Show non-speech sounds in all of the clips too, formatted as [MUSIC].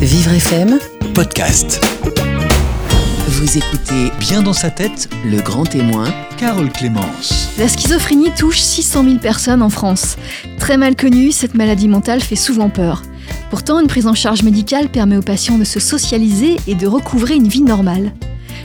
Vivre FM, Podcast. vous écoutez Bien dans sa tête, Le Grand Témoin, Carole Clémence. La schizophrénie touche 600 000 personnes en France. Très mal connue, cette maladie mentale fait souvent peur. Pourtant, une prise en charge médicale permet aux patients de se socialiser et de recouvrer une vie normale.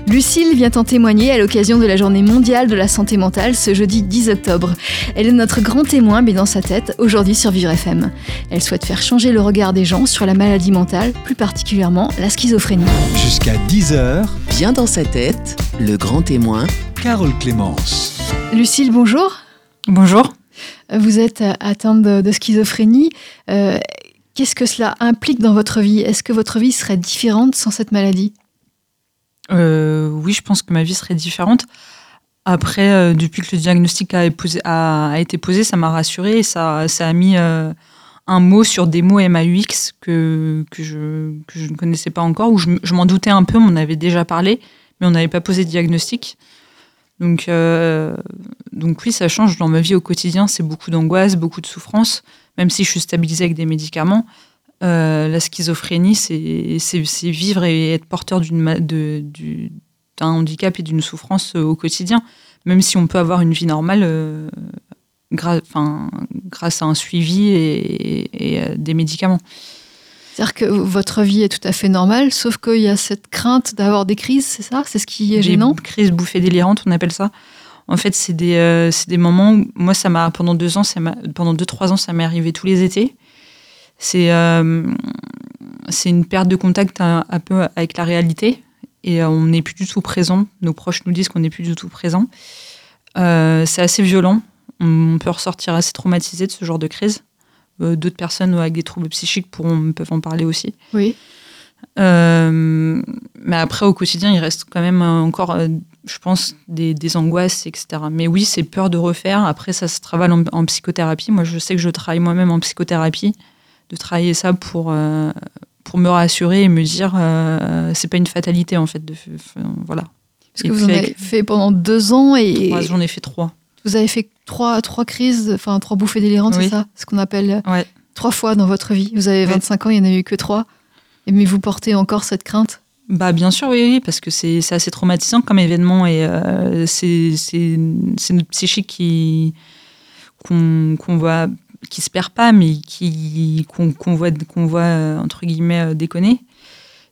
Lucille vient en témoigner à l'occasion de la journée mondiale de la santé mentale ce jeudi 10 octobre. Elle est notre grand témoin, mais dans sa tête, aujourd'hui sur Vivre FM. Elle souhaite faire changer le regard des gens sur la maladie mentale, plus particulièrement la schizophrénie. Jusqu'à 10h, bien dans sa tête, Le Grand Témoin, Carole Clémence. Lucille, bonjour. Bonjour. Vous êtes euh, atteinte de, de schizophrénie. Euh, Qu'est-ce que cela implique dans votre vie? Est-ce que votre vie serait différente sans cette maladie? Euh, oui, je pense que ma vie serait différente. Après, euh, depuis que le diagnostic a, été posé, ça m'a rassurée et ça, a mis euh, un mot sur des mots MAUX que, je, ne connaissais pas encore, ou je, m'en doutais un peu, on en avait déjà parlé, mais on n'avait pas posé de diagnostic. Donc, donc oui, ça change dans ma vie au quotidien. C'est beaucoup d'angoisse, beaucoup de souffrance, même si je suis stabilisée avec des médicaments. Euh, la schizophrénie, c'est vivre et être porteur du- d'un handicap et d'une souffrance euh, au quotidien, même si on peut avoir une vie normale euh, gra- grâce à un suivi et, et, euh, des médicaments. C'est-à-dire que votre vie est tout à fait normale, sauf qu'il y a cette crainte d'avoir des crises, c'est ça? C'est ce qui est Des gênant? crises bouffées délirantes, on appelle ça. En fait, c'est des, des moments où, moi, ça m'a, pendant deux ans, ça pendant deux, trois ans, ça m'est arrivé tous les étés. C'est, euh, c'est une perte de contact un, un peu avec la réalité et euh, on n'est plus du tout présent. Nos proches nous disent qu'on n'est plus du tout présent. Euh, c'est assez violent. On peut ressortir assez traumatisé de ce genre de crise. Euh, D'autres personnes avec des troubles psychiques pourront, peuvent en parler aussi. Oui. Euh, mais après, au quotidien, il reste quand même encore, je pense, des, des angoisses, etc. Mais oui, c'est peur de refaire. Après, ça se travaille en, en psychothérapie. Moi, je sais que je travaille moi-même en psychothérapie, de travailler ça pour, euh, pour me rassurer et me dire, euh, c'est pas une fatalité, en fait. De, voilà. Parce que vous en avez fait pendant deux ans et Moi, j'en ai fait trois. vous avez fait trois, trois crises, enfin trois bouffées délirantes, Oui. c'est ça? Ce qu'on appelle Ouais. trois fois dans votre vie. Vous avez Ouais. 25 ans, il n'y en a eu que trois. Mais vous portez encore cette crainte? Bah bien sûr, oui, oui, parce que c'est assez traumatisant comme événement et euh, c'est notre psychique qui qu'on qu'on voit qui se perd pas, mais qui qu'on voit qu'on voit euh, entre guillemets euh, déconner.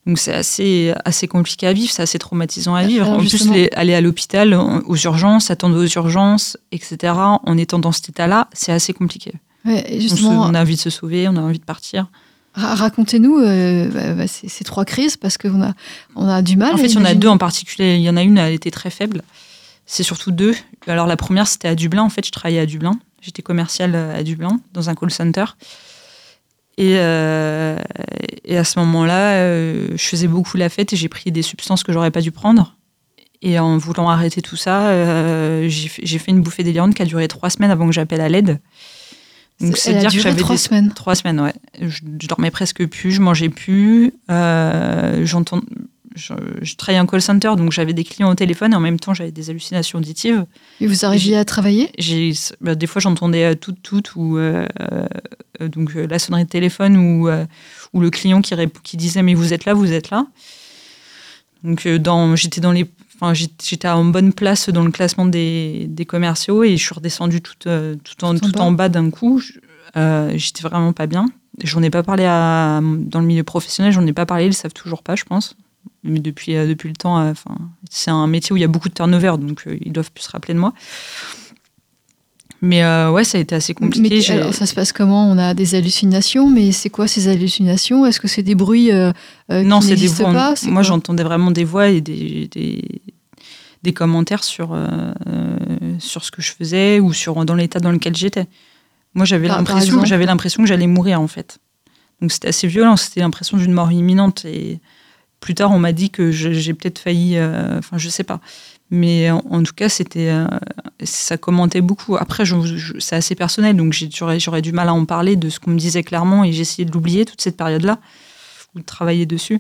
Donc c'est assez assez compliqué à vivre, c'est assez traumatisant à vivre. Alors, en plus, les- aller à l'hôpital aux urgences, attendre aux urgences, etc. En étant dans cet état-là, c'est assez compliqué. Ouais, On, se- Justement, on a envie de se sauver, on a envie de partir. ra- racontez-nous euh, bah, bah, ces, ces trois crises parce qu'on a, on a du mal. En fait, il y en a deux en particulier. Il y en a une, elle était très faible. C'est surtout deux. Alors, la première, c'était à Dublin. En fait, je travaillais à Dublin. J'étais commerciale à Dublin, dans un call center. Et, euh, et à ce moment-là, euh, je faisais beaucoup la fête et j'ai pris des substances que j'aurais pas dû prendre. Et en voulant arrêter tout ça, euh, j'ai fait une bouffée délirante qui a duré trois semaines avant que j'appelle à l'aide. Donc, C'est- elle a duré trois des- semaines. Trois semaines, ouais. Je, je dormais presque plus, je mangeais plus. Euh, j'entends, je, je travaillais en call center, donc j'avais des clients au téléphone et en même temps j'avais des hallucinations auditives. Et vous arriviez à travailler? J'ai, bah, des fois j'entendais euh, tout, tout, ou euh, euh, donc la sonnerie de téléphone ou, euh, ou le client qui, disait mais vous êtes là, vous êtes là. Donc dans, j'étais dans les, enfin j'étais en bonne place dans le classement des, des commerciaux et je suis redescendue tout, tout, en, Tout en tout bas. en bas d'un coup. J'étais vraiment pas bien. J'en ai pas parlé à, dans le milieu professionnel, j'en ai pas parlé, ils le savent toujours pas, je pense. Mais depuis, euh, depuis le temps, euh, enfin, c'est un métier où il y a beaucoup de turnover, donc euh, ils doivent plus se rappeler de moi. Mais euh, ouais, ça a été assez compliqué. Mais alors, ça se passe comment? On a des hallucinations, mais c'est quoi ces hallucinations? Est-ce que c'est des bruits euh, non, qui c'est des voix. pas? C'est Moi, j'entendais vraiment des voix et des, des, des commentaires sur, euh, sur ce que je faisais ou sur dans l'état dans lequel j'étais. Moi, j'avais Par- par l'impression, exemple j'avais l'impression que j'allais mourir en fait. Donc c'était assez violent. C'était l'impression d'une mort imminente. Et plus tard, on m'a dit que j'ai peut-être failli. euh, Enfin, je sais pas. Mais en, en tout cas, c'était, euh, ça commentait beaucoup. Après, c'est assez personnel, donc j'aurais, du mal à en parler de ce qu'on me disait clairement, et j'ai essayé de l'oublier toute cette période-là, ou de travailler dessus.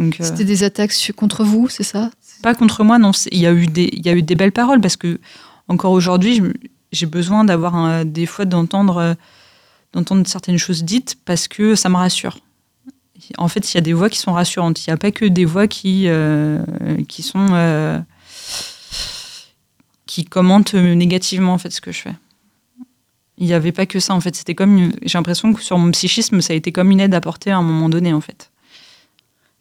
Euh, C'était des attaques contre vous, c'est ça? Pas contre moi, non. Il y a eu des, il y a eu des belles paroles parce que encore aujourd'hui, j'ai besoin d'avoir des fois d'entendre, d'entendre certaines choses dites parce que ça me rassure. En fait, il y a des voix qui sont rassurantes. Il n'y a pas que des voix qui, euh, qui sont. euh, qui commentent négativement, en fait, ce que je fais. Il n'y avait pas que ça, en fait. C'était comme. J'ai l'impression que sur mon psychisme, ça a été comme une aide apportée à un moment donné, en fait.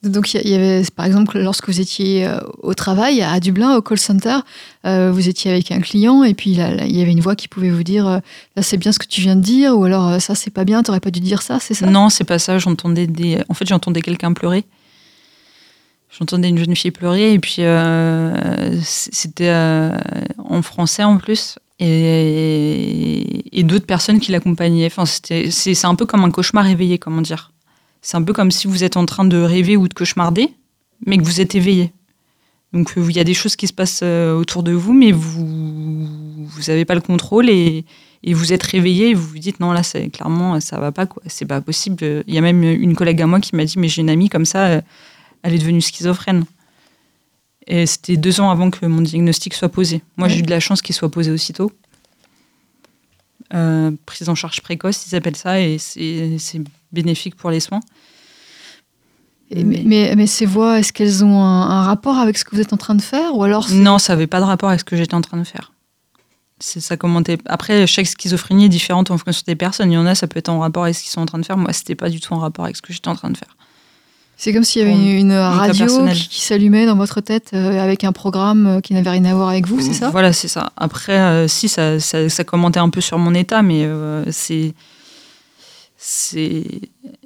Donc, il y avait, par exemple, lorsque vous étiez euh, au travail à Dublin, au call center, euh, vous étiez avec un client et puis il y avait une voix qui pouvait vous dire euh, Là, c'est bien ce que tu viens de dire, ou alors ça, c'est pas bien, t'aurais pas dû dire ça, c'est ça? Non, c'est pas ça. J'entendais des. En fait, j'entendais quelqu'un pleurer. J'entendais une jeune fille pleurer et puis c'était en français en plus et, d'autres personnes qui l'accompagnaient. Enfin, c'est un peu comme un cauchemar éveillé, comment dire. C'est un peu comme si vous êtes en train de rêver ou de cauchemarder, mais que vous êtes éveillé. Donc euh, il y a des choses qui se passent euh, autour de vous, mais vous vous avez pas le contrôle et, et vous êtes réveillé et vous vous dites non là c'est clairement ça va pas quoi. C'est pas possible. Il y a même une collègue à moi qui m'a dit mais j'ai une amie comme ça euh, elle est devenue schizophrène. Et c'était deux ans avant que mon diagnostic soit posé. Moi Ouais. j'ai eu de la chance qu'il soit posé aussitôt. Euh, prise en charge précoce ils appellent ça et c'est bénéfique pour les soins Et- mais, mais, mais ces voix, est-ce qu'elles ont un, un rapport avec ce que vous êtes en train de faire Ou alors Non, ça n'avait pas de rapport avec ce que j'étais en train de faire. C'est ça commentait. Après, chaque schizophrénie est différente en fonction des personnes. Il y en a, ça peut être en rapport avec ce qu'ils sont en train de faire. Moi, c'était pas du tout en rapport avec ce que j'étais en train de faire. c'est comme s'il y avait une, radio qui, qui s'allumait dans votre tête euh, avec un programme euh, qui n'avait rien à voir avec vous, c'est ça? Voilà, c'est ça. Après, euh, si, ça, ça, ça commentait un peu sur mon état, mais euh, c'est. C'est.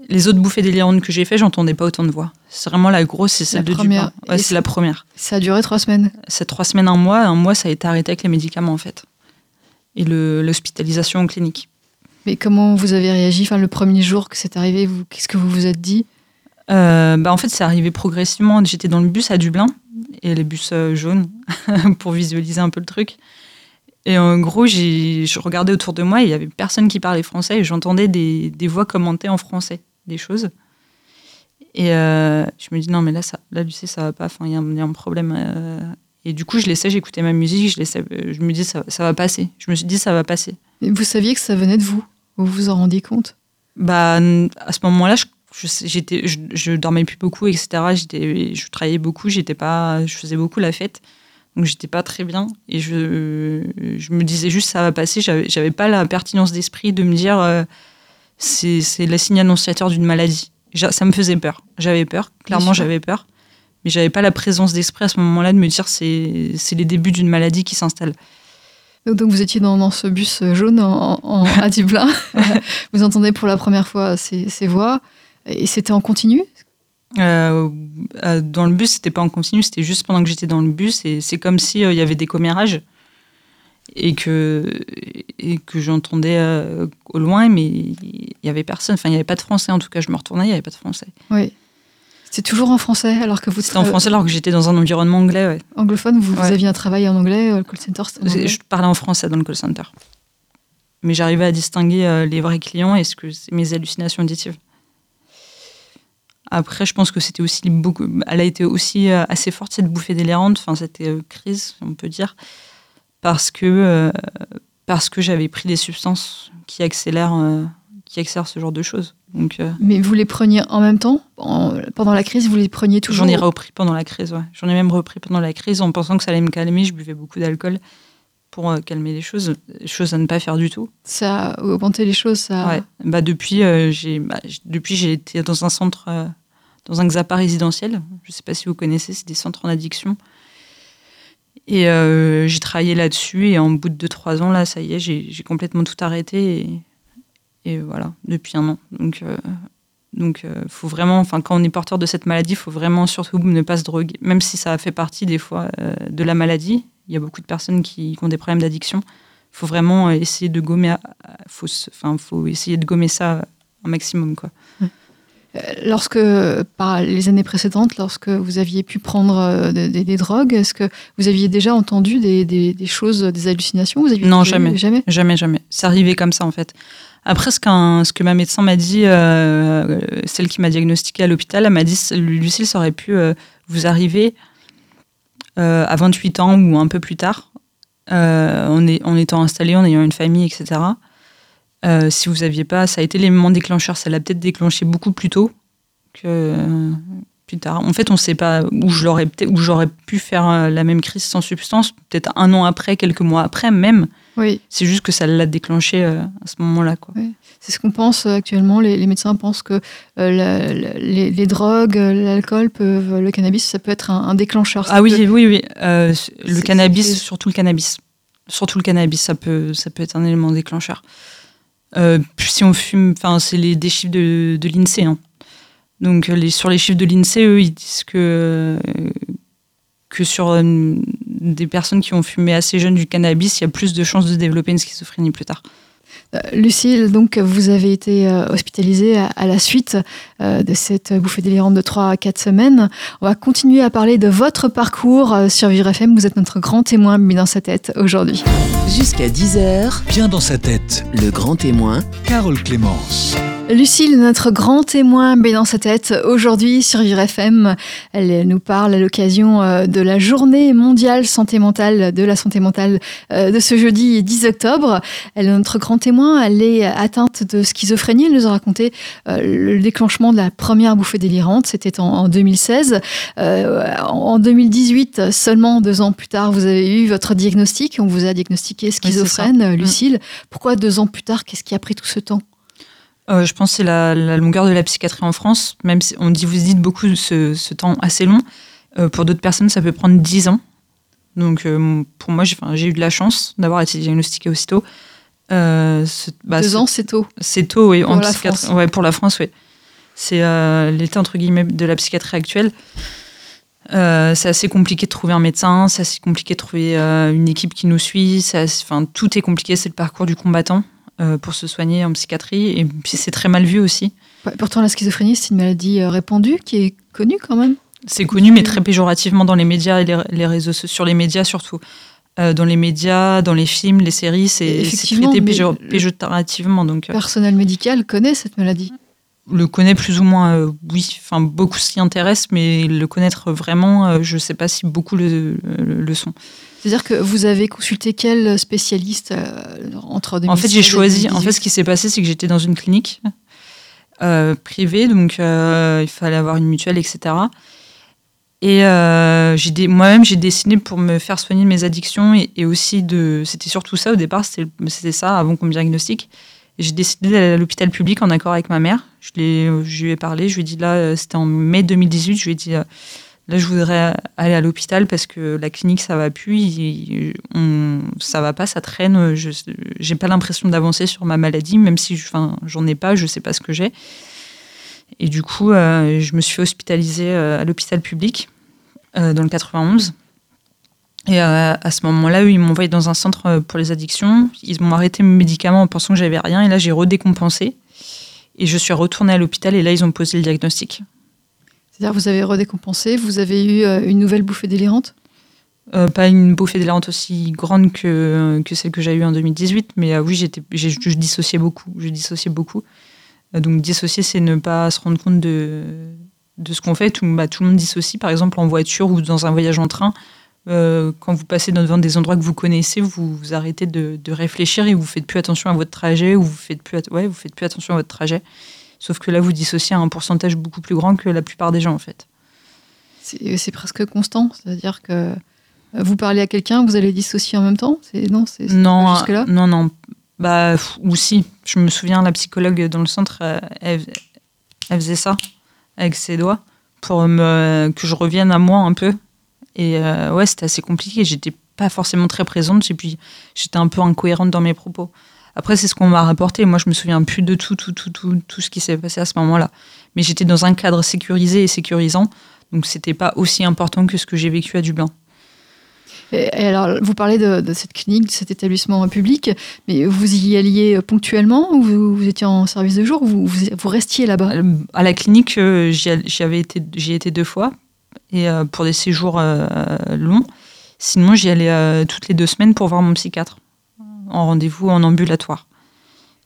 Les autres bouffées délirantes que j'ai fait, j'entendais pas autant de voix. C'est vraiment la grosse, c'est celle La de première. Ouais, c'est la première. Ça a duré trois semaines. C'est trois semaines, un mois. Un mois, ça a été arrêté avec les médicaments, en fait. Et l'hospitalisation en clinique. Mais comment vous avez réagi enfin, le premier jour que c'est arrivé Qu'est-ce que vous vous êtes dit? Euh, bah en fait, c'est arrivé progressivement. J'étais dans le bus à Dublin, et les bus euh, jaunes, [LAUGHS] pour visualiser un peu le truc. Et en gros, je regardais autour de moi, et il y avait personne qui parlait français, et j'entendais des, des voix commenter en français des choses. Et euh, je me dis, non, mais là, ça, là Lucie, ça va pas, il y, a un- il y a un problème. euh. Et du coup, je laissais, j'écoutais ma musique, je, laissais, je me dis, ça, ça va passer. Je me suis dit, ça va passer. Et Vous saviez que ça venait de vous? Vous vous en rendiez compte? Bah, à ce moment-là, je, sais- j'étais, je, je dormais plus beaucoup, etc. J'étais, je travaillais beaucoup, j'étais pas, je faisais beaucoup la fête, donc j'étais pas très bien. Et je, je me disais juste ça va passer. J'avais, pas la pertinence d'esprit de me dire euh, c'est, c'est le signe annonciateur d'une maladie. Ça me faisait peur. J'avais peur, clairement j'avais peur. Mais j'avais pas la présence d'esprit à ce moment-là de me dire c'est, c'est les débuts d'une maladie qui s'installe. donc, donc vous étiez dans, dans ce bus jaune en, en- à [LAUGHS] Dublin. vous entendez pour la première fois ces, ces voix. Et c'était en continu? Euh, euh, dans le bus, c'était pas en continu, c'était juste pendant que j'étais dans le bus. Et c'est comme s'il y avait des commérages et que, et que j'entendais euh, au loin, mais il y avait personne. Enfin, il n'y avait pas de français en tout cas. Je me retournais, il n'y avait pas de français. Oui. C'était toujours en français alors que vous C'était en français alors que j'étais dans un environnement anglais. Ouais. anglophone, vous, aviez un travail en anglais, euh, le call center en anglais. Je parlais en français dans le call center. Mais j'arrivais à distinguer euh, les vrais clients et ce que c'est mes hallucinations auditives. Après, je pense que c'était aussi beaucoup. Elle a été aussi euh, assez forte cette bouffée délirante, enfin cette euh, crise, on peut dire, parce que euh, parce que j'avais pris des substances qui accélèrent euh, qui accélèrent ce genre de choses. Donc euh, Mais vous les preniez en même temps? En- Pendant la crise, vous les preniez toujours? J'en ai repris pendant la crise. Ouais. J'en ai même repris pendant la crise en pensant que ça allait me calmer. Je buvais beaucoup d'alcool pour euh, calmer les choses, chose à ne pas faire du tout. Ça a augmenté les choses ça... Ouais. Bah depuis, euh, j'ai, bah, depuis, j'ai été dans un centre, euh, dans un XAPA résidentiel. Je sais pas si vous connaissez, c'est des centres en addiction. Et j'ai travaillé là-dessus. Et en bout de 2-3 ans, là, ça y est, j'ai, complètement tout arrêté. Et, et voilà, depuis un an. Donc, donc, euh, faut vraiment, enfin, quand on est porteur de cette maladie, il faut vraiment surtout ne pas se droguer, même si ça fait partie des fois euh, de la maladie. Il y a beaucoup de personnes qui, qui ont des problèmes d'addiction. Il faut vraiment essayer de gommer, faut, enfin, faut essayer de gommer ça un maximum, quoi. Euh, Lorsque, par les années précédentes, lorsque vous aviez pu prendre euh, des, des- des drogues, est-ce que vous aviez déjà entendu des, choses, des hallucinations? Vous aviez Non, jamais. Jamais? Jamais, jamais. C'est arrivé comme ça, en fait. Après, ce, que ma médecin m'a dit, euh, celle qui m'a diagnostiqué à l'hôpital, elle m'a dit Lucille, ça aurait pu euh, vous arriver euh, à 28 ans ou un peu plus tard, euh, en, est- en étant installé, en ayant une famille, etc. Euh, si vous aviez pas, ça a été l'élément déclencheur. Ça l'a peut-être déclenché beaucoup plus tôt que plus tard. En fait, on ne sait pas où j'aurais pu faire euh, la même crise sans substance, peut-être un an après, quelques mois après même. Oui. C'est juste que ça l'a déclenché euh, à ce moment-là. Quoi. Oui. C'est ce qu'on pense euh, actuellement. Les, les, médecins pensent que euh, la, la, les, les, drogues, l'alcool, peuvent, le cannabis, ça peut être un, un déclencheur. Ah oui, peut... oui, oui. Euh, le cannabis, surtout le cannabis. Surtout le cannabis, ça peut, ça peut être un élément déclencheur. si on fume, enfin, c'est les, des chiffres de, de l'INSEE. Hein. Donc les, sur les chiffres de l'INSEE, eux, ils disent que, que sur euh, des personnes qui ont fumé assez jeunes du cannabis, il y a plus de chances de développer une schizophrénie plus tard. Euh, Lucille, donc vous avez été euh, hospitalisée à, à, la suite euh, de cette bouffée délirante de 3 à 4 semaines. On va continuer à parler de votre parcours sur Vivre FM. Vous êtes notre grand témoin mis dans sa tête aujourd'hui. Jusqu'à 10h, bien dans sa tête, le grand témoin, Carole Clémence. Lucille, notre grand témoin, met dans sa tête aujourd'hui sur Vivre FM. Elle nous parle à l'occasion de la journée mondiale santé mentale, de la santé mentale de ce jeudi 10 octobre. Elle est notre grand témoin. Elle est atteinte de schizophrénie. Elle nous a raconté le déclenchement de la première bouffée délirante. C'était en, en, 2016. Euh, en 2018, seulement deux ans plus tard, vous avez eu votre diagnostic. On vous a diagnostiqué schizophrène, oui, Lucille. Pourquoi deux ans plus tard Qu'est-ce qui a pris tout ce temps? Euh, je pense que c'est la, la, longueur de la psychiatrie en France. Même si on dit, vous dites beaucoup ce, ce temps assez long. Euh, pour d'autres personnes, ça peut prendre 10 ans. Donc, euh, pour moi, j'ai eu de la chance d'avoir été diagnostiquée aussitôt. Euh, bah, Deux ans, c'est tôt. C'est tôt, oui. Pour en la. France. Ouais, pour la France, oui. C'est euh, l'état, entre guillemets, de la psychiatrie actuelle. Euh, c'est assez compliqué de trouver un médecin, c'est assez compliqué de trouver euh, une équipe qui nous suit. Enfin, tout est compliqué, c'est le parcours du combattant pour se soigner en psychiatrie. Et puis c'est très mal vu aussi. Ouais, pourtant, la schizophrénie, c'est une maladie répandue qui est connue quand même. C'est connu, mais très péjorativement dans les médias et les, les réseaux sur les médias surtout. Euh, dans les médias, dans les films, les séries, c'est traité péjor péjorativement. Donc, le personnel médical connaît cette maladie le connaît plus ou moins, euh, oui. Enfin, beaucoup s'y intéressent, mais le connaître vraiment, euh, je ne sais pas si beaucoup le, le, le sont. C'est-à-dire que vous avez consulté quel spécialiste euh, entre 2016 En fait, j'ai choisi. En fait, ce qui s'est passé, c'est que j'étais dans une clinique euh, privée, donc euh, il fallait avoir une mutuelle, etc. Et j'ai moi-même, j'ai décidé pour me faire soigner de mes addictions et, aussi de. C'était surtout ça au départ, c'était ça avant qu'on me diagnostique. J'ai décidé d'aller à l'hôpital public en accord avec ma mère. Je, lui ai parlé, je lui ai dit là, c'était en mai 2018, je lui ai dit là, je voudrais aller à l'hôpital parce que la clinique, ça va plus, il, on, ça va pas, ça traîne. Je j'ai pas l'impression d'avancer sur ma maladie, même si j'en ai pas, je sais pas ce que j'ai. Et du coup, euh, je me suis hospitalisée euh, à l'hôpital public euh, dans le 91. Et euh, à ce moment-là, ils m'ont envoyé dans un centre pour les addictions. Ils m'ont arrêté mes médicaments en pensant que j'avais rien. Et là, j'ai redécompensé. Et je suis retournée à l'hôpital et là, ils ont posé le diagnostic. C'est-à-dire, vous avez redécompensé, vous avez eu euh, une nouvelle bouffée délirante? Euh, Pas une bouffée délirante aussi grande que, que celle que j'ai eue en 2018, mais euh, oui, j'étais, je dissociais beaucoup. Je dissociais beaucoup. donc, dissocier, c'est ne pas se rendre compte de, de ce qu'on fait. Tout, bah, tout le monde dissocie, par exemple, en voiture ou dans un voyage en train. Euh, quand vous passez devant des endroits que vous connaissez, vous, vous arrêtez de, de, réfléchir et vous faites plus attention à votre trajet ou vous faites plus, ouais, vous faites plus attention à votre trajet. Sauf que là, vous dissociez à un pourcentage beaucoup plus grand que la plupart des gens, en fait. C'est presque constant, c'est-à-dire que euh, vous parlez à quelqu'un, vous allez dissocier en même temps? C'est, Non, c'est, non, jusque là non, non. Bah, ou si. Je me souviens, la psychologue dans le centre, elle, elle faisait ça avec ses doigts pour que je revienne à moi un peu et euh, ouais, c'était assez compliqué. J'étais pas forcément très présente et puis j'étais un peu incohérente dans mes propos. Après, c'est ce qu'on m'a rapporté. Moi, je me souviens plus de tout, tout, tout, tout, tout ce qui s'est passé à ce moment-là. Mais j'étais dans un cadre sécurisé et sécurisant, donc c'était pas aussi important que ce que j'ai vécu à Dublin. Alors, vous parlez de, cette clinique, de cet établissement public, mais vous y alliez ponctuellement ou vous, étiez en service de jour ou vous, restiez là-bas? À la clinique, euh, j'y avais été, été deux fois et euh, pour des séjours euh, longs. Sinon, j'y allais euh, toutes les deux semaines pour voir mon psychiatre en rendez-vous en ambulatoire.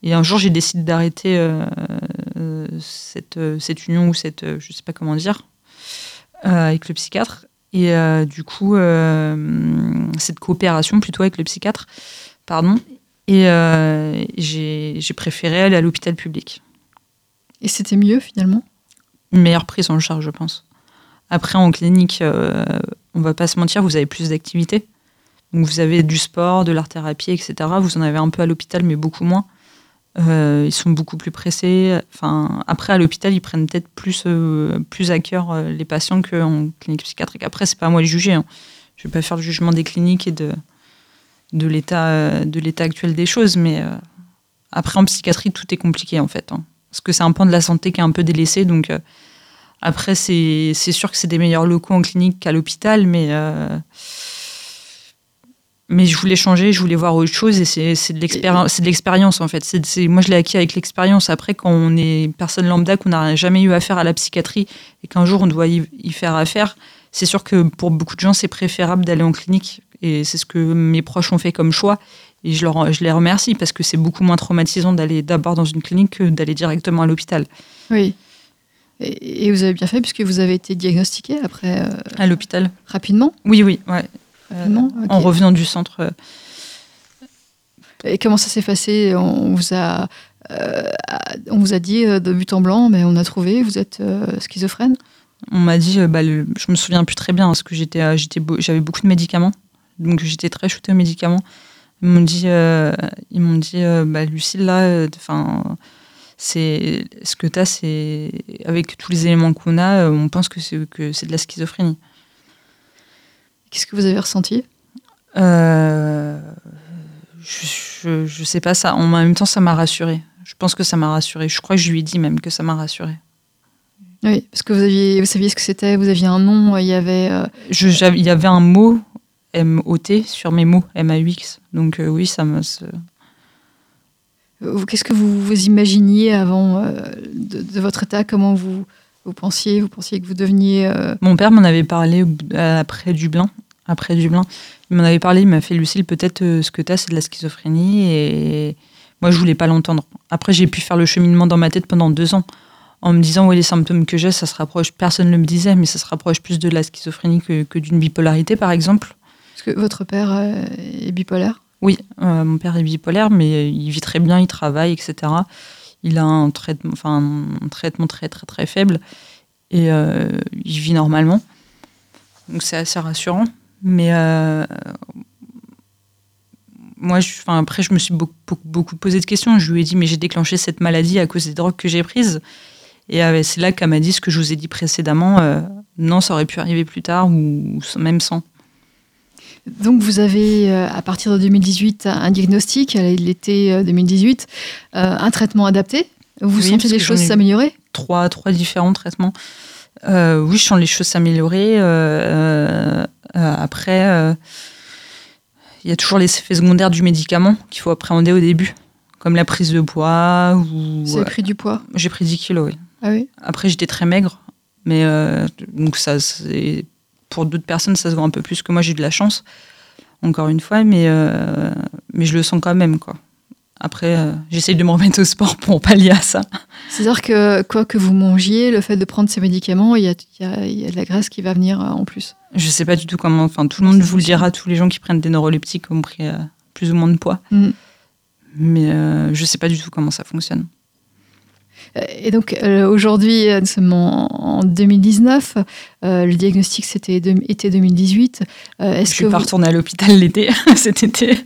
Et un jour, j'ai décidé d'arrêter euh, cette, union ou cette, je sais pas comment dire, avec le psychiatre. Et du coup, cette coopération plutôt avec le psychiatre, pardon. Et j'ai préféré aller à l'hôpital public. Et c'était mieux finalement? Une meilleure prise en charge, je pense. Après, en clinique, euh, on va pas se mentir, vous avez plus d'activités. Donc, vous avez du sport, de l'art-thérapie, etc. Vous en avez un peu à l'hôpital, mais beaucoup moins. Euh, ils sont beaucoup plus pressés. Enfin, après, à l'hôpital, ils prennent peut-être plus, euh, plus à cœur euh, les patients qu'en clinique psychiatrique. Après, c'est pas à moi de juger. Hein. Je vais pas faire le jugement des cliniques et de, de l'état de actuel des choses, mais après, en psychiatrie, tout est compliqué, en fait. hein. Parce que c'est un pan de la santé qui est un peu délaissé. Donc, après, c'est sûr que c'est des meilleurs locaux en clinique qu'à l'hôpital, mais... mais je voulais changer, je voulais voir autre chose et c'est de l'expérience, c'est de l'expérience en fait. C'est- c'est- moi, je l'ai acquis avec l'expérience. Après, quand on est personne lambda, qu'on n'a jamais eu affaire à la psychiatrie et qu'un jour on doit y, y faire affaire, c'est sûr que pour beaucoup de gens, c'est préférable d'aller en clinique. Et c'est ce que mes proches ont fait comme choix. Et je, leur, je les remercie parce que c'est beaucoup moins traumatisant d'aller d'abord dans une clinique que d'aller directement à l'hôpital. Oui. Et, et vous avez bien fait puisque vous avez été diagnostiqué après euh, À l'hôpital rapidement? Oui, oui, ouais. Euh. En revenant du centre. euh, Et comment ça s'est passé? On vous a, euh, on vous a dit de but en blanc, mais on a trouvé, vous êtes euh, schizophrène? On m'a dit, bah, le- je me souviens plus très bien parce que j'étais, j'avais beaucoup de médicaments, donc j'étais très shootée aux médicaments. Ils m'ont dit, euh, ils m'ont dit, bah, Lucille là, enfin, c'est ce que tu as, c'est avec tous les éléments qu'on a, on pense que c'est que c'est de la schizophrénie. Qu'est-ce que vous avez ressenti? Euh, je, je sais pas ça. En même temps, ça m'a rassurée. Je pense que ça m'a rassurée. Je crois que je lui ai dit même que ça m'a rassurée. Oui, parce que vous aviez, vous saviez ce que c'était, vous aviez un nom, il y avait. euh, Je- Il y avait un mot M-O-T sur mes mots, M-A-U-X. Donc euh, oui, ça me... Qu'est-ce que vous vous imaginiez avant de, de votre état? Comment vous, vous pensiez Vous pensiez que vous deveniez. euh, Mon père m'en avait parlé bout- après Dublin. Après Dublin, il m'en avait parlé, il m'a fait Lucille, peut-être euh, ce que tu as, c'est de la schizophrénie. Et moi, je voulais pas l'entendre. Après, j'ai pu faire le cheminement dans ma tête pendant deux ans en me disant, ouais, les symptômes que j'ai, ça se rapproche, personne ne me disait, mais ça se rapproche plus de la schizophrénie que, que d'une bipolarité, par exemple. Parce que votre père euh, est bipolaire? Oui, euh, mon père est bipolaire, mais il vit très bien, il travaille, etc. Il a un traitement, enfin, un traitement très, très, très faible et euh, il vit normalement. Donc c'est assez rassurant. Mais euh, moi, enfin, après, je me suis beaucoup, posé de questions. Je lui ai dit, mais j'ai déclenché cette maladie à cause des drogues que j'ai prises. Et euh, c'est là qu'elle m'a dit ce que je vous ai dit précédemment. non, ça aurait pu arriver plus tard ou même sans. Donc vous avez, euh, à partir de 2018, un diagnostic, à l'été euh, 2018, euh, un traitement adapté. Vous Oui, sentez les choses s'améliorer? trois, trois différents traitements. Euh, oui, je sens les choses s'améliorer. euh, euh, euh, après, euh, il y a toujours les effets secondaires du médicament qu'il faut appréhender au début, comme la prise de poids. Ou, Vous avez pris du poids? J'ai pris 10 kilos, oui. Ah oui? Après, j'étais très maigre, mais euh, donc ça, c'est- pour d'autres personnes, ça se voit un peu plus que moi. J'ai eu de la chance, encore une fois, mais, euh, mais je le sens quand même, quoi. Après, euh, j'essaye de me remettre au sport pour [LAUGHS] pallier à ça. C'est-à-dire que quoi que vous mangiez, le fait de prendre ces médicaments, il y a, y a- y a de la graisse qui va venir euh, en plus. Je sais pas du tout comment. Enfin, tout le monde vous le dira, tous les gens qui prennent des neuroleptiques ont pris euh, plus ou moins de poids. Mm. Mais je sais pas du tout comment ça fonctionne. Euh, Et donc euh, aujourd'hui, euh, nous sommes en, en 2019. euh, le diagnostic c'était été 2018. Euh, Je Est-ce que suis pas vous- retournée à l'hôpital l'été, [LAUGHS] cet été.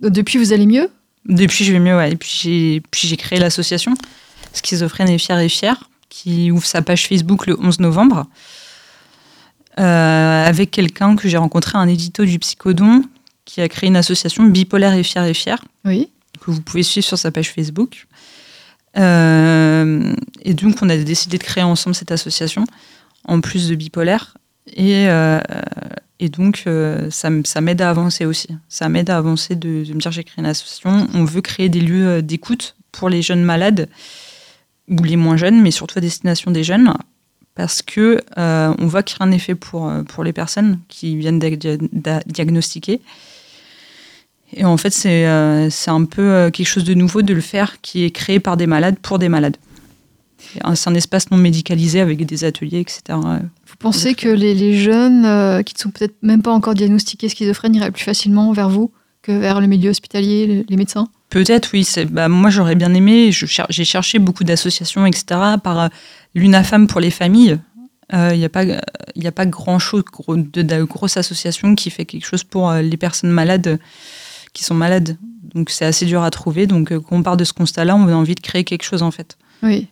depuis vous allez mieux? Depuis, je vais mieux, ouais. Et puis j'ai, puis j'ai créé l'association Schizophrène et Fier et Fier, qui ouvre sa page Facebook le 11 novembre, euh, avec quelqu'un que j'ai rencontré, un édito du Psychodon, qui a créé une association bipolaire et Fier et Fier. Oui. que vous pouvez suivre sur sa page Facebook. Euh, et donc, on a décidé de créer ensemble cette association, en plus de bipolaire. Et, euh, donc, euh, ça, m'aide à avancer aussi. Ça m'aide à avancer de, me dire j'ai créé une association. On veut créer des lieux d'écoute pour les jeunes malades, ou les moins jeunes, mais surtout à destination des jeunes. Parce que euh, on voit qu'il un effet pour, pour les personnes qui viennent diagnostiquer. Et en fait, c'est euh, un peu euh, quelque chose de nouveau de le faire qui est créé par des malades pour des malades. C'est un- espace non médicalisé avec des ateliers, etc. Vous pensez que les, les jeunes euh, qui ne sont peut-être même pas encore diagnostiqués schizophrènes iraient plus facilement vers vous que vers le milieu hospitalier, le- les médecins? Peut-être, oui. Bah, moi, j'aurais bien aimé. cher- J'ai cherché beaucoup d'associations, etc. Par euh, l'UNAFAM pour les familles. Il n'y a pas, a pas grand chose de, de, grosse association qui fait quelque chose pour les personnes malades qui sont malades. Donc c'est assez dur à trouver. Donc quand on part de ce constat-là, on a envie de créer quelque chose en fait. Oui.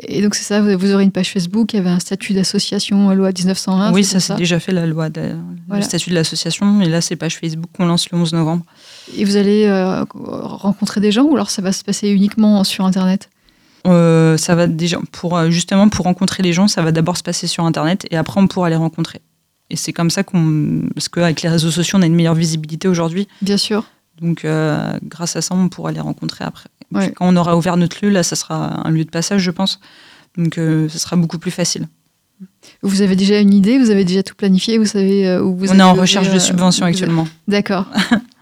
Et donc c'est ça, vous aurez une page Facebook, il y avait un statut d'association loi 1901. Oui, ça c'est déjà fait la loi, de, le statut de l'association. Et là c'est page Facebook qu'on lance le 11 novembre. Et vous allez euh, rencontrer des gens ou alors ça va se passer uniquement sur Internet? Euh, ça va déjà pour euh, justement pour rencontrer les gens, ça va d'abord se passer sur internet et après on pourra les rencontrer. Et c'est comme ça qu'on parce qu'avec les réseaux sociaux, on a une meilleure visibilité aujourd'hui. Bien sûr. Donc grâce à ça, on pourra les rencontrer après. Quand on aura ouvert notre lieu, là, ça sera un lieu de passage, je pense. Donc, ce sera beaucoup plus facile. Vous avez déjà une idée Vous avez déjà tout planifié Vous savez où vous On est en recherche de subventions actuellement. [LAUGHS] D'accord.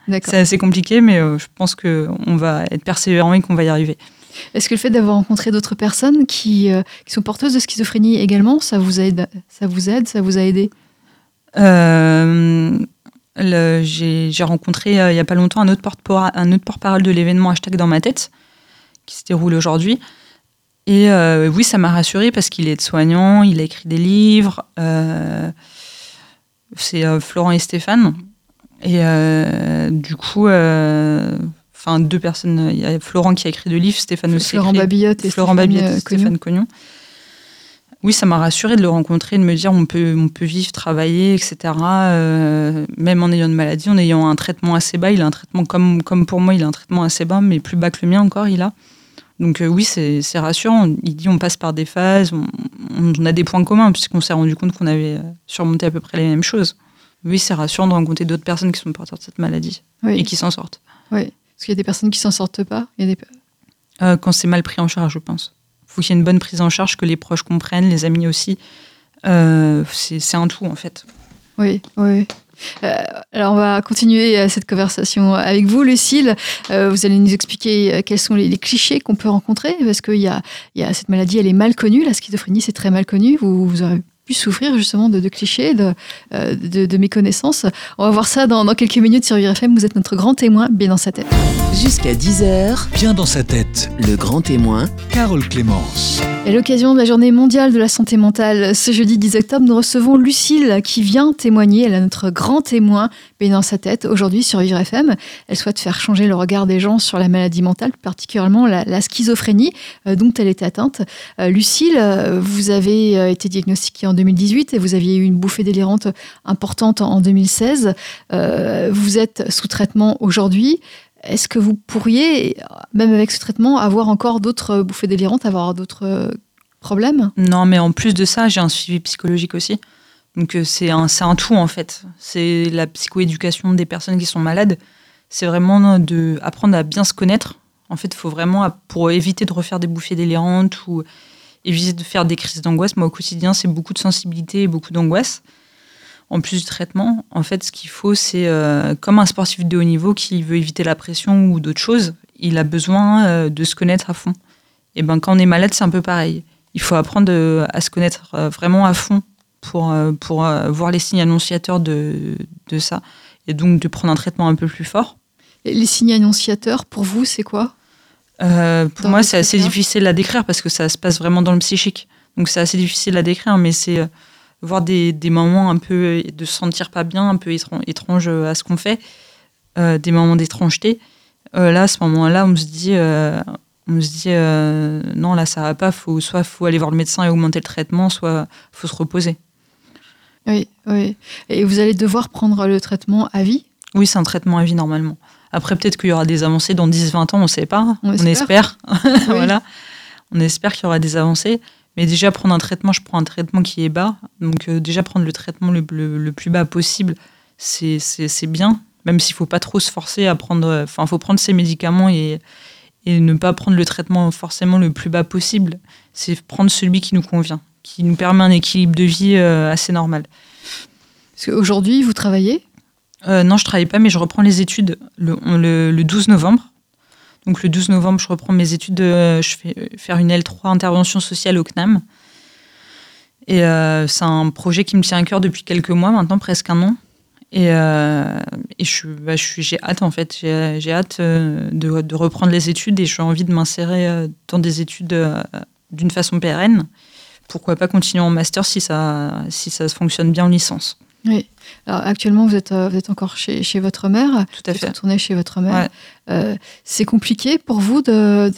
C'est assez compliqué, mais je pense qu'on va être persévérant et qu'on va y arriver. Est-ce que le fait d'avoir rencontré d'autres personnes qui, qui, sont porteuses de schizophrénie également, ça vous aide Ça vous aide Ça vous a aidé? Euh, j'ai rencontré euh, il n'y a pas longtemps un autre porte-parole de l'événement Hashtag dans ma tête, qui se déroule aujourd'hui. Et euh, oui, ça m'a rassurée parce qu'il est soignant, il a écrit des livres. Euh, c'est Florent et Stéphane. Et du coup, enfin deux personnes. Il y a Florent qui a écrit deux livres, Stéphane aussi. Florent Babillotte et Florent Babillotte et Stéphane Cognon oui, ça m'a rassuré de le rencontrer, de me dire on peut, on peut vivre, travailler, etc. Euh, même en ayant une maladie, en ayant un traitement assez bas, il a un traitement comme, comme pour moi, il a un traitement assez bas, mais plus bas que le mien encore, il a. Donc euh, oui, c'est rassurant. Il dit on passe par des phases, on, a des points communs, puisqu'on s'est rendu compte qu'on avait euh, surmonté à peu près les mêmes choses. Oui, c'est rassurant de rencontrer d'autres personnes qui sont porteurs de cette maladie et qui s'en sortent. Oui, parce qu'il y a des personnes qui s'en sortent pas. Il y a des... quand c'est mal pris en charge, je pense faut qu'il y ait une bonne prise en charge, que les proches comprennent, les amis aussi. Euh, c'est un tout, en fait. Oui, oui. Euh, alors, on va continuer euh, cette conversation avec vous, Lucille. vous allez nous expliquer quels sont les, clichés qu'on peut rencontrer, parce a, y a, cette maladie, elle est mal connue. La schizophrénie, c'est très mal connu. Vous, vous aurez pu souffrir justement de, clichés, de, de, de, méconnaissances. On va voir ça dans, dans quelques minutes sur FM. Vous êtes notre grand témoin, bien dans sa tête. Jusqu'à 10h, bien dans sa tête, le grand témoin, Carole Clémence. À l'occasion de la journée mondiale de la santé mentale, ce jeudi 10 octobre, nous recevons Lucille qui vient témoigner. Elle est notre grand témoin, bien dans sa tête, aujourd'hui sur Vivre FM. Elle souhaite faire changer le regard des gens sur la maladie mentale, particulièrement la, schizophrénie euh, dont elle est atteinte. Euh, Lucille, euh, vous avez été diagnostiquée en 2018 et vous aviez eu une bouffée délirante importante en 2016. vous êtes sous traitement aujourd'hui. Est-ce que vous pourriez, même avec ce traitement, avoir encore d'autres bouffées délirantes, avoir d'autres problèmes? Non, mais en plus de ça, j'ai un suivi psychologique aussi. Donc euh, c'est un, un tout en fait. C'est la psychoéducation des personnes qui sont malades. C'est vraiment de apprendre à bien se connaître. En fait, il faut vraiment, pour éviter de refaire des bouffées délirantes ou éviter de faire des crises d'angoisse, moi au quotidien, c'est beaucoup de sensibilité et beaucoup d'angoisse en plus du traitement, en fait, ce qu'il faut, c'est euh, comme un sportif de haut niveau qui veut éviter la pression ou d'autres choses, il a besoin euh, de se connaître à fond. Et ben, quand on est malade, c'est un peu pareil. Il faut apprendre à se connaître euh, vraiment à fond pour, pour voir les signes annonciateurs de, de ça et donc de prendre un traitement un peu plus fort. les signes annonciateurs, pour vous, c'est quoi? Pour moi, c'est assez difficile à décrire parce que ça se passe vraiment dans le psychique. Donc c'est assez difficile à décrire, mais c'est voir des, des, moments un peu de se sentir pas bien, un peu étrange à ce qu'on fait, euh, des moments d'étrangeté. Euh, là, à ce moment-là, on se dit, euh, on se dit non, là, ça va pas. Faut, soit faut aller voir le médecin et augmenter le traitement, soit faut se reposer. Oui, oui. Et vous allez devoir prendre le traitement à vie? Oui, c'est un traitement à vie normalement. Après, peut-être qu'il y aura des avancées dans 10-20 ans, on ne sait pas. On, espère. [LAUGHS] [LAUGHS] voilà. On espère qu'il y aura des avancées. Mais déjà, prendre un traitement, je prends un traitement qui est bas. Donc, euh, déjà, prendre le traitement le, le, plus bas possible, c'est bien. Même s'il ne faut pas trop se forcer à prendre. Enfin, il faut prendre ses médicaments et, et ne pas prendre le traitement forcément le plus bas possible. C'est prendre celui qui nous convient, qui nous permet un équilibre de vie euh, assez normal. Parce qu'aujourd'hui, vous travaillez? Euh, Non, je travaille pas, mais je reprends les études le, le 12 novembre. Donc le 12 novembre, je reprends mes études, je fais faire une L3 intervention sociale au CNAM. Et euh, c'est un projet qui me tient à cœur depuis quelques mois, maintenant presque un an. Et, euh, bah, j'ai hâte en fait, j'ai, hâte euh, de, de, reprendre les études et j'ai envie de m'insérer dans des études d'une façon pérenne. pourquoi pas continuer en master si ça, si ça fonctionne bien en licence. Oui. Alors, actuellement, vous êtes, euh, vous êtes encore chez, chez votre mère. Tout à Vous êtes fait. retourné chez votre mère. Ouais. Euh, c'est compliqué pour vous de,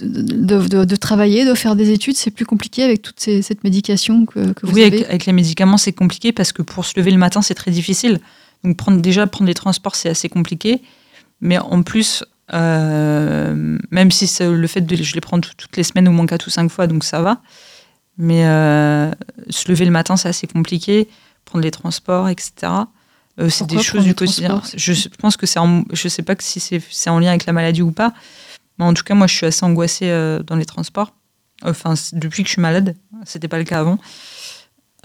de, de- travailler, de faire des études? C'est plus compliqué avec toute ces- cette médication que, que vous Oui, avez? avec, avec les médicaments, c'est compliqué parce que pour se lever le matin, c'est très difficile. Donc prendre, déjà, prendre les transports, c'est assez compliqué. Mais en plus, euh, même si le fait de je les prends tout- toutes les semaines au moins quatre ou cinq fois, donc ça va. Mais euh, se lever le matin, c'est assez compliqué. Prendre les transports, etc. Euh, c'est des choses du quotidien. Je, je pense que c'est en- je sais pas que si c'est en lien avec la maladie ou pas. Mais en tout cas, moi, je suis assez angoissée euh, dans les transports. Enfin, depuis que je suis malade, c'était pas le cas avant.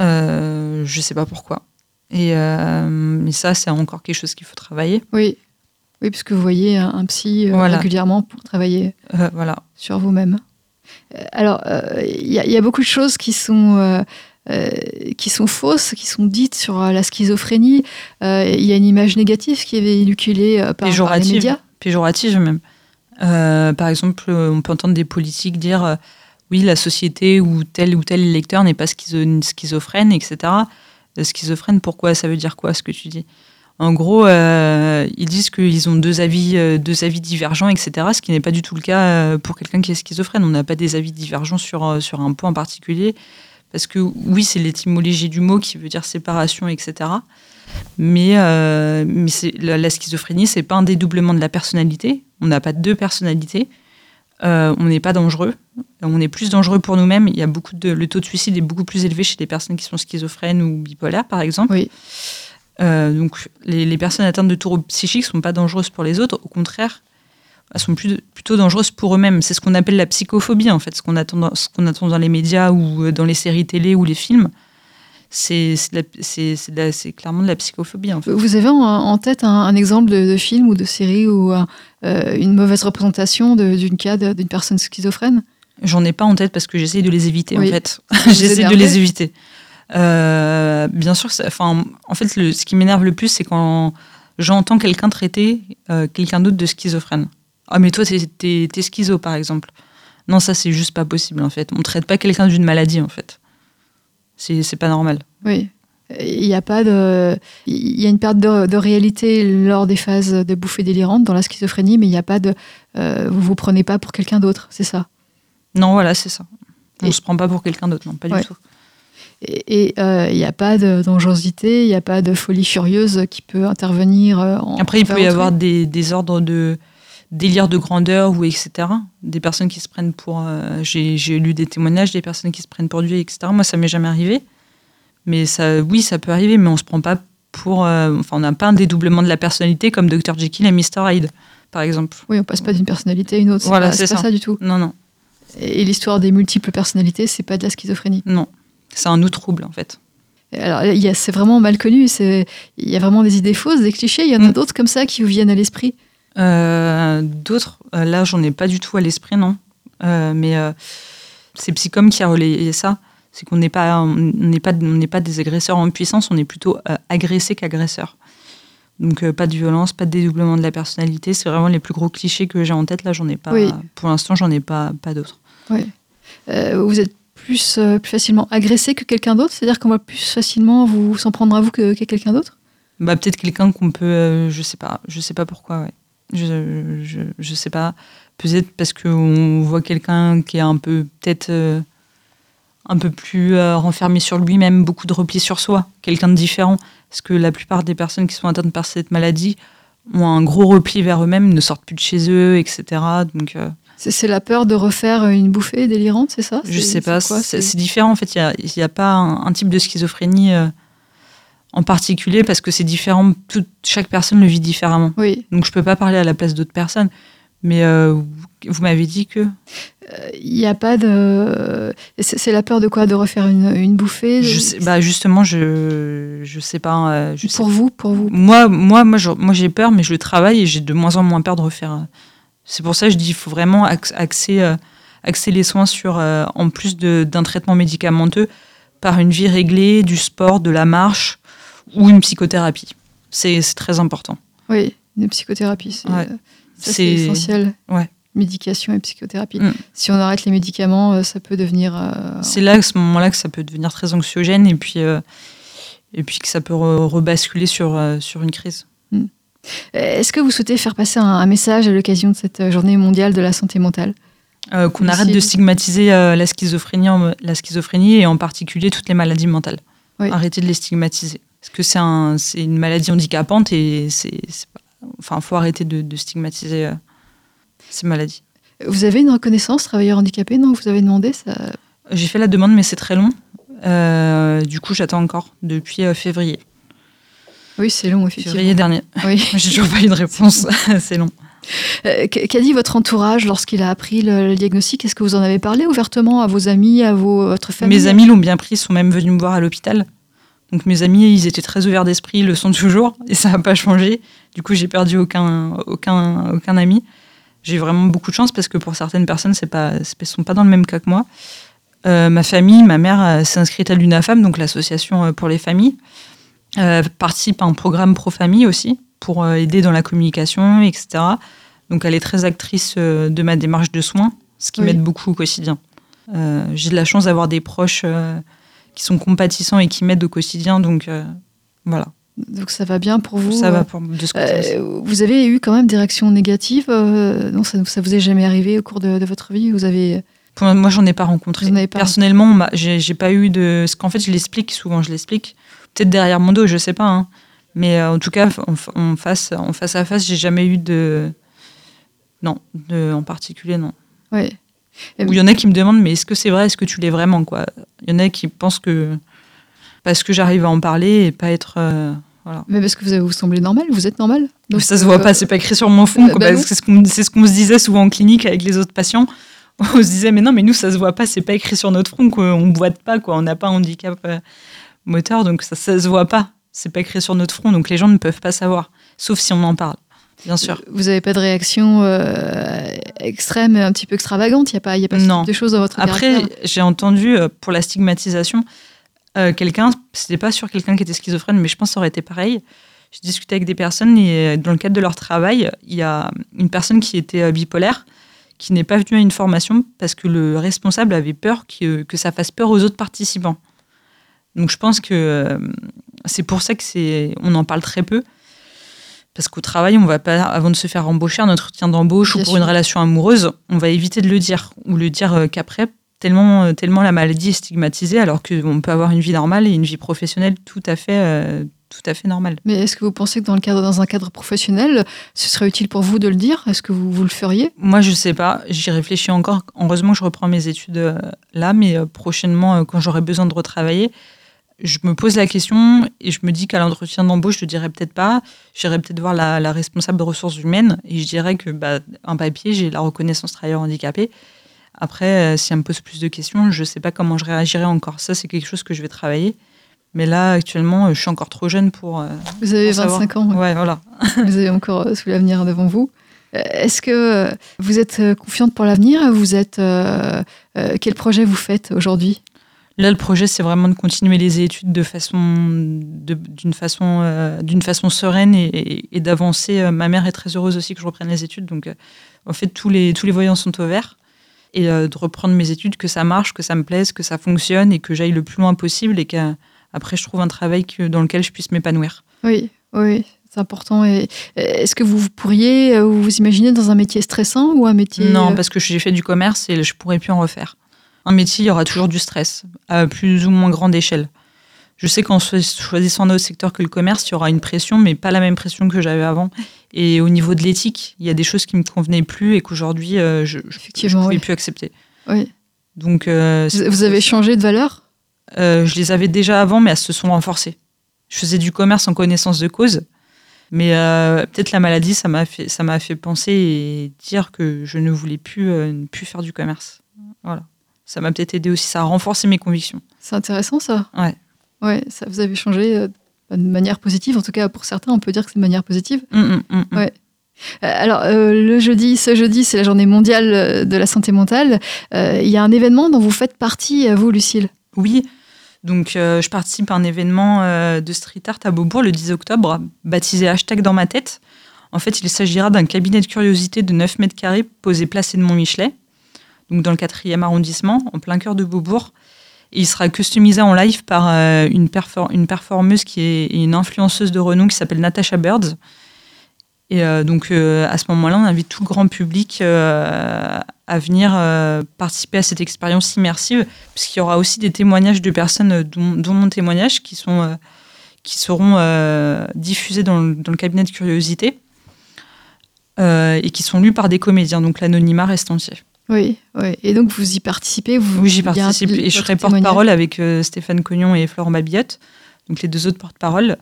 Euh, je sais pas pourquoi. Et euh, mais ça, c'est encore quelque chose qu'il faut travailler. Oui. Oui, parce que vous voyez un, un psy Voilà. régulièrement pour travailler voilà. sur vous-même. Alors, il y, a- il y a beaucoup de choses qui sont, euh, qui sont fausses, qui sont dites sur euh, la schizophrénie. Euh, Il y a une image négative qui est véhiculée par, par les médias. péjorative même. Par exemple, on peut entendre des politiques dire oui, la société ou tel ou tel électeur n'est pas schizo- schizophrène, etc. Schizophrène, pourquoi? Ça veut dire quoi ce que tu dis? En gros, euh, ils disent qu'ils ont deux avis, euh, deux avis divergents, etc. Ce qui n'est pas du tout le cas pour quelqu'un qui est schizophrène. On n'a pas des avis divergents sur, sur un point en particulier. Parce que oui, c'est l'étymologie du mot qui veut dire séparation, etc. Mais, euh, mais la, la schizophrénie, c'est pas un dédoublement de la personnalité. On n'a pas deux personnalités. Euh, on n'est pas dangereux. On est plus dangereux pour nous-mêmes. Il y a beaucoup de, le taux de suicide est beaucoup plus élevé chez les personnes qui sont schizophrènes ou bipolaires, par exemple. Oui. Euh, donc, les, les personnes atteintes de troubles psychiques sont pas dangereuses pour les autres. Au contraire, elles sont plus, plutôt dangereuses pour eux-mêmes. C'est ce qu'on appelle la psychophobie, en fait, ce qu'on attend, dans- ce qu'on attend dans les médias ou euh, dans les séries télé ou les films. C'est clairement de la psychophobie, en fait. Vous avez en, en tête un, un exemple de, de film ou de série ou un- euh, une mauvaise représentation de- d'une cas de- d'une personne schizophrène? J'en ai pas en tête parce que j'essaye de les éviter Oui. en fait. [LAUGHS] J'essaye de les éviter. Euh, bien sûr, enfin, en fait, le- ce qui m'énerve le plus, c'est quand j'entends quelqu'un traiter euh, quelqu'un d'autre de schizophrène. Ah, mais toi, t'es, schizo, par exemple. Non, ça, c'est juste pas possible, en fait. On traite pas quelqu'un d'une maladie, en fait. C'est, c'est pas normal. Oui. Il n'y a pas de. Il y a une perte de, de réalité lors des phases de bouffées délirantes dans la schizophrénie, mais il n'y a pas de. euh, vous vous prenez pas pour quelqu'un d'autre, c'est ça? Non, voilà, c'est ça. On Et- se prend pas pour quelqu'un d'autre, non, pas Ouais. du tout. Et euh, il n'y a pas de dangerosité, il n'y a pas de folie furieuse qui peut intervenir. euh, en- Après, il peut y avoir des, des ordres de délire de grandeur ou etc. Des personnes qui se prennent pour. euh, j'ai, lu des témoignages des personnes qui se prennent pour Dieu, etc. Moi, ça m'est jamais arrivé. Mais ça, oui, ça peut arriver, mais on se prend pas pour. euh, enfin, on n'a pas un dédoublement de la personnalité comme Dr. Jekyll et Mr. Hyde, par exemple. Oui, on passe pas d'une personnalité à une autre. Voilà, c'est pas ça. du tout. Non, non, Et, et l'histoire des multiples personnalités, c'est pas de la schizophrénie. non. C'est un autre trouble, en fait. Alors, il y a- c'est vraiment mal connu. Il y a vraiment des idées fausses, des clichés. Il y en a Mm. d'autres comme ça qui vous viennent à l'esprit. Euh, D'autres, euh, là, j'en ai pas du tout à l'esprit, non. Euh, mais c'est Psycom qui a relayé ça. C'est qu'on n'est pas, on n'est pas, on n'est pas des agresseurs en puissance, on est plutôt agressés qu'agresseurs. Donc euh, pas de violence, pas de dédoublement de la personnalité. C'est vraiment les plus gros clichés que j'ai en tête. Là, j'en ai pas. Oui. Pour l'instant, j'en ai pas, pas d'autres. Euh, vous êtes plus, euh, plus facilement agressé que quelqu'un d'autre? C'est-à-dire qu'on va plus facilement vous s'en prendre à vous que, qu'à quelqu'un d'autre? Bah peut-être quelqu'un qu'on peut, je sais pas, je sais pas pourquoi. Ouais. Je, je, je sais pas. Peut-être parce qu'on voit quelqu'un qui est un peu peut-être euh, un peu plus euh, renfermé sur lui-même, beaucoup de repli sur soi, quelqu'un de différent. Parce que la plupart des personnes qui sont atteintes par cette maladie ont un gros repli vers eux-mêmes, ne sortent plus de chez eux, etc. Donc euh, c'est, la peur de refaire une bouffée délirante, c'est ça? Je sais pas, c'est différent en fait. Il n'y a, a pas un, un type de schizophrénie euh, en particulier parce que c'est différent. Chaque personne le vit différemment. Oui. Donc je peux pas parler à la place d'autres personnes. Mais euh, vous m'avez dit que Il n'y a pas de. C'est, la peur de quoi? De refaire une, une bouffée? Je sais, bah justement je je sais pas. euh, sais Pour vous, pour vous? Moi, moi, moi, j'ai peur, mais je le travaille et j'ai de moins en moins peur de refaire. euh. C'est pour ça que je dis qu'il faut vraiment ax- axer, euh, axer les soins sur, euh, en plus d'un traitement médicamenteux, par une vie réglée, du sport, de la marche ou une psychothérapie. C'est très important. Oui, une psychothérapie, c'est, Ouais. euh, essentiel. Médication et psychothérapie. Mm. Si on arrête les médicaments, euh, ça peut devenir. euh, C'est là, à ce moment-là, que ça peut devenir très anxiogène et puis, euh, et puis que ça peut re- rebasculer sur, euh, sur une crise. Est-ce que vous souhaitez faire passer un, un message à l'occasion de cette journée mondiale de la santé mentale? Qu'on arrête de stigmatiser la, schizophrénie, la schizophrénie et en particulier toutes les maladies mentales. Oui. Arrêter de les stigmatiser. Parce que c'est un, c'est une maladie handicapante et c'est, enfin, faut arrêter de, de stigmatiser euh, ces maladies. Vous avez une reconnaissance travailleur handicapé Non, vous avez demandé ça? J'ai fait la demande, mais c'est très long. Euh, du coup, j'attends encore depuis euh, février. Oui, c'est long, effectivement. Février dernier. Oui. [LAUGHS] J'ai toujours pas eu de réponse. [LAUGHS] [LAUGHS] c'est long. Euh, Qu'a qu'a dit votre entourage lorsqu'il a appris le, le diagnostic? Est-ce que vous en avez parlé ouvertement à vos amis, à vos, votre famille? Mes amis l'ont bien pris, sont même venus me voir à l'hôpital. Donc mes amis, ils étaient très ouverts d'esprit, ils le sont [LAUGHS] toujours, et ça n'a pas changé. Du coup, j'ai perdu aucun, aucun, aucun ami. J'ai vraiment beaucoup de chance parce que pour certaines personnes, c'est pas, ne sont pas dans le même cas que moi. Euh, ma famille, ma mère euh, s'est inscrite à l'UNAFAM, donc l'association euh, pour les familles. Euh, participe à un programme pro-famille aussi, pour aider dans la communication, etc. Donc elle est très actrice de ma démarche de soins, ce qui Oui. m'aide beaucoup au quotidien. Euh, J'ai de la chance d'avoir des proches qui sont compatissants et qui m'aident au quotidien, donc euh, voilà, Donc ça va bien pour vous ça euh, va pour, de ce côté euh, vous avez eu quand même des réactions négatives euh, Non, ça, ça vous est jamais arrivé au cours de, de votre vie Vous avez Pour moi, j'en ai pas rencontré. Avez pas Personnellement, on m'a- j'ai pas eu de. Parce qu'en fait, je l'explique souvent, je l'explique. Peut-être derrière mon dos, je sais pas. hein. Mais euh, en tout cas, en, en face, en face à face, j'ai jamais eu de. Non, de, en particulier, non. ouais. Ou il y en a qui me demandent, mais est-ce que c'est vrai? Est-ce que tu l'es vraiment quoi? Il y en a qui pensent que. Parce que j'arrive à en parler et pas être. euh, voilà. Mais parce que vous, avez- vous semblez normal, vous êtes normal. Donc, ça se voit euh, pas, c'est pas écrit sur mon front. bah, bah c'est ce qu'on ce se disait souvent en clinique avec les autres patients. [LAUGHS] On se disait, mais non, mais nous, ça se voit pas, c'est pas écrit sur notre front, quoi. on boite pas, quoi. on n'a pas un handicap euh, moteur, donc ça, ça se voit pas. C'est pas écrit sur notre front, donc les gens ne peuvent pas savoir, sauf si on en parle, bien sûr. Vous n'avez pas de réaction euh, extrême, un petit peu extravagante? Il n'y a pas, il y a pas ce Non. type de choses dans votre Après, j'ai entendu euh, pour la stigmatisation, euh, quelqu'un, c'était pas sur quelqu'un qui était schizophrène, mais je pense que ça aurait été pareil. J'ai discuté avec des personnes et euh, dans le cadre de leur travail, il y a une personne qui était euh, bipolaire qui n'est pas venue à une formation parce que le responsable avait peur que, que ça fasse peur aux autres participants. Donc je pense que c'est pour ça que c'est, on en parle très peu. Parce qu'au travail, on va pas, avant de se faire embaucher, un entretien d'embauche ou pour sûr. une relation amoureuse, on va éviter de le dire ou le dire euh, qu'après, tellement, euh, tellement la maladie est stigmatisée, alors qu'on peut avoir une vie normale et une vie professionnelle tout à fait, euh, tout à fait normale. Mais est-ce que vous pensez que dans, le cadre, dans un cadre professionnel, ce serait utile pour vous de le dire? Est-ce que vous, vous le feriez? Moi, je sais pas, j'y réfléchis encore. Heureusement que je reprends mes études euh, là, mais euh, prochainement, quand j'aurai besoin de retravailler, je me pose la question et je me dis qu'à l'entretien d'embauche, je ne dirais peut-être pas. J'irai peut-être voir la, la responsable de ressources humaines et je dirais que bah, un papier, j'ai la reconnaissance travailleur handicapé. Après, euh, si elle me pose plus de questions, je ne sais pas comment je réagirai encore. Ça, c'est quelque chose que je vais travailler. Mais là, actuellement, euh, je suis encore trop jeune pour. euh, Vous avez pour savoir. 25 ans, Ouais, voilà. [LAUGHS] vous avez encore euh, tout l'avenir devant vous. Euh, Est-ce que euh, vous êtes euh, confiante pour l'avenir? Vous êtes euh, euh, quel projet vous faites aujourd'hui? Là, le projet, c'est vraiment de continuer les études de façon, d'une façon, euh, d'une façon sereine et, et- et d'avancer. Euh, Ma mère est très heureuse aussi que je reprenne les études, donc euh, en fait, tous les, tous les voyants sont au vert. Et euh, de reprendre mes études, que ça marche, que ça me plaise, que ça fonctionne et que j'aille le plus loin possible et qu'après, je trouve un travail que- dans lequel je puisse m'épanouir. Oui, oui, c'est important. Et est-ce que vous pourriez vous imaginer dans un métier stressant ou un métier Non, parce que j'ai fait du commerce et je pourrais plus en refaire. Un métier, il y aura toujours du stress, à plus ou moins grande échelle. Je sais qu'en cho- choisissant un autre secteur que le commerce, il y aura une pression, mais pas la même pression que j'avais avant. Et au niveau de l'éthique, il y a des choses qui me convenaient plus et qu'aujourd'hui, euh, je ne pouvais oui. plus accepter. oui. Donc, euh, Vous, avez changé de valeur? Euh, je les avais déjà avant, mais elles se sont renforcées. Je faisais du commerce en connaissance de cause, mais peut-être la maladie, ça m'a fait, ça m'a fait penser et dire que je ne voulais plus, plus faire du commerce. Voilà. Ça m'a peut-être aidé aussi, ça a renforcé mes convictions. C'est intéressant ça. Ouais. Ouais, ça vous avez changé euh, de manière positive. En tout cas, pour certains, on peut dire que c'est de manière positive. Hum, hum, hum. Ouais. Euh, alors, euh, le jeudi, ce jeudi, c'est la journée mondiale euh, de la santé mentale. Euh, Il y a un événement dont vous faites partie, vous, Lucille. Oui. Donc, euh, je participe à un événement de street art à Beaubourg le 10 octobre, baptisé hashtag dans ma tête. En fait, il s'agira d'un cabinet de curiosité de 9 mètres carrés posé placé de Mont-Michelet, donc dans le 4e arrondissement, en plein cœur de Beaubourg. Il sera customisé en live par euh, une, une, performeuse qui est une influenceuse de renom qui s'appelle Natasha Birds. Et euh, donc euh, à ce moment-là, on invite tout le grand public à venir participer à cette expérience immersive, puisqu'il y aura aussi des témoignages de personnes, dont, mon témoignage, qui, sont, qui seront diffusés dans le, cabinet de curiosité et qui sont lus par des comédiens. Donc l'anonymat reste entier. Oui, oui, et donc vous y participez vous, Oui, j'y participe et je serai porte-parole avec euh, Stéphane Cognon et Florent Babillot, donc les deux autres porte-parole.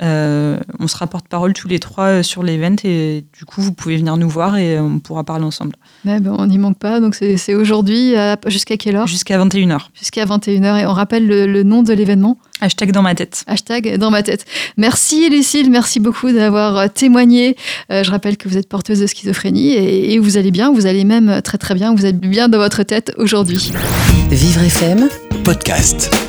Euh, on sera porte-parole tous les trois euh, sur l'event et du coup vous pouvez venir nous voir et on pourra parler ensemble. ben, on n'y manque pas, donc c'est aujourd'hui jusqu'à quelle heure? Jusqu'à 21h. Jusqu'à 21h et on rappelle le, nom de l'événement? Hashtag dans ma tête. Hashtag dans ma tête. Merci Lucille, merci beaucoup d'avoir témoigné. je rappelle que vous êtes porteuse de schizophrénie et, et, vous allez bien, vous allez même très très bien, vous êtes bien dans votre tête aujourd'hui. Vivre FM Podcast.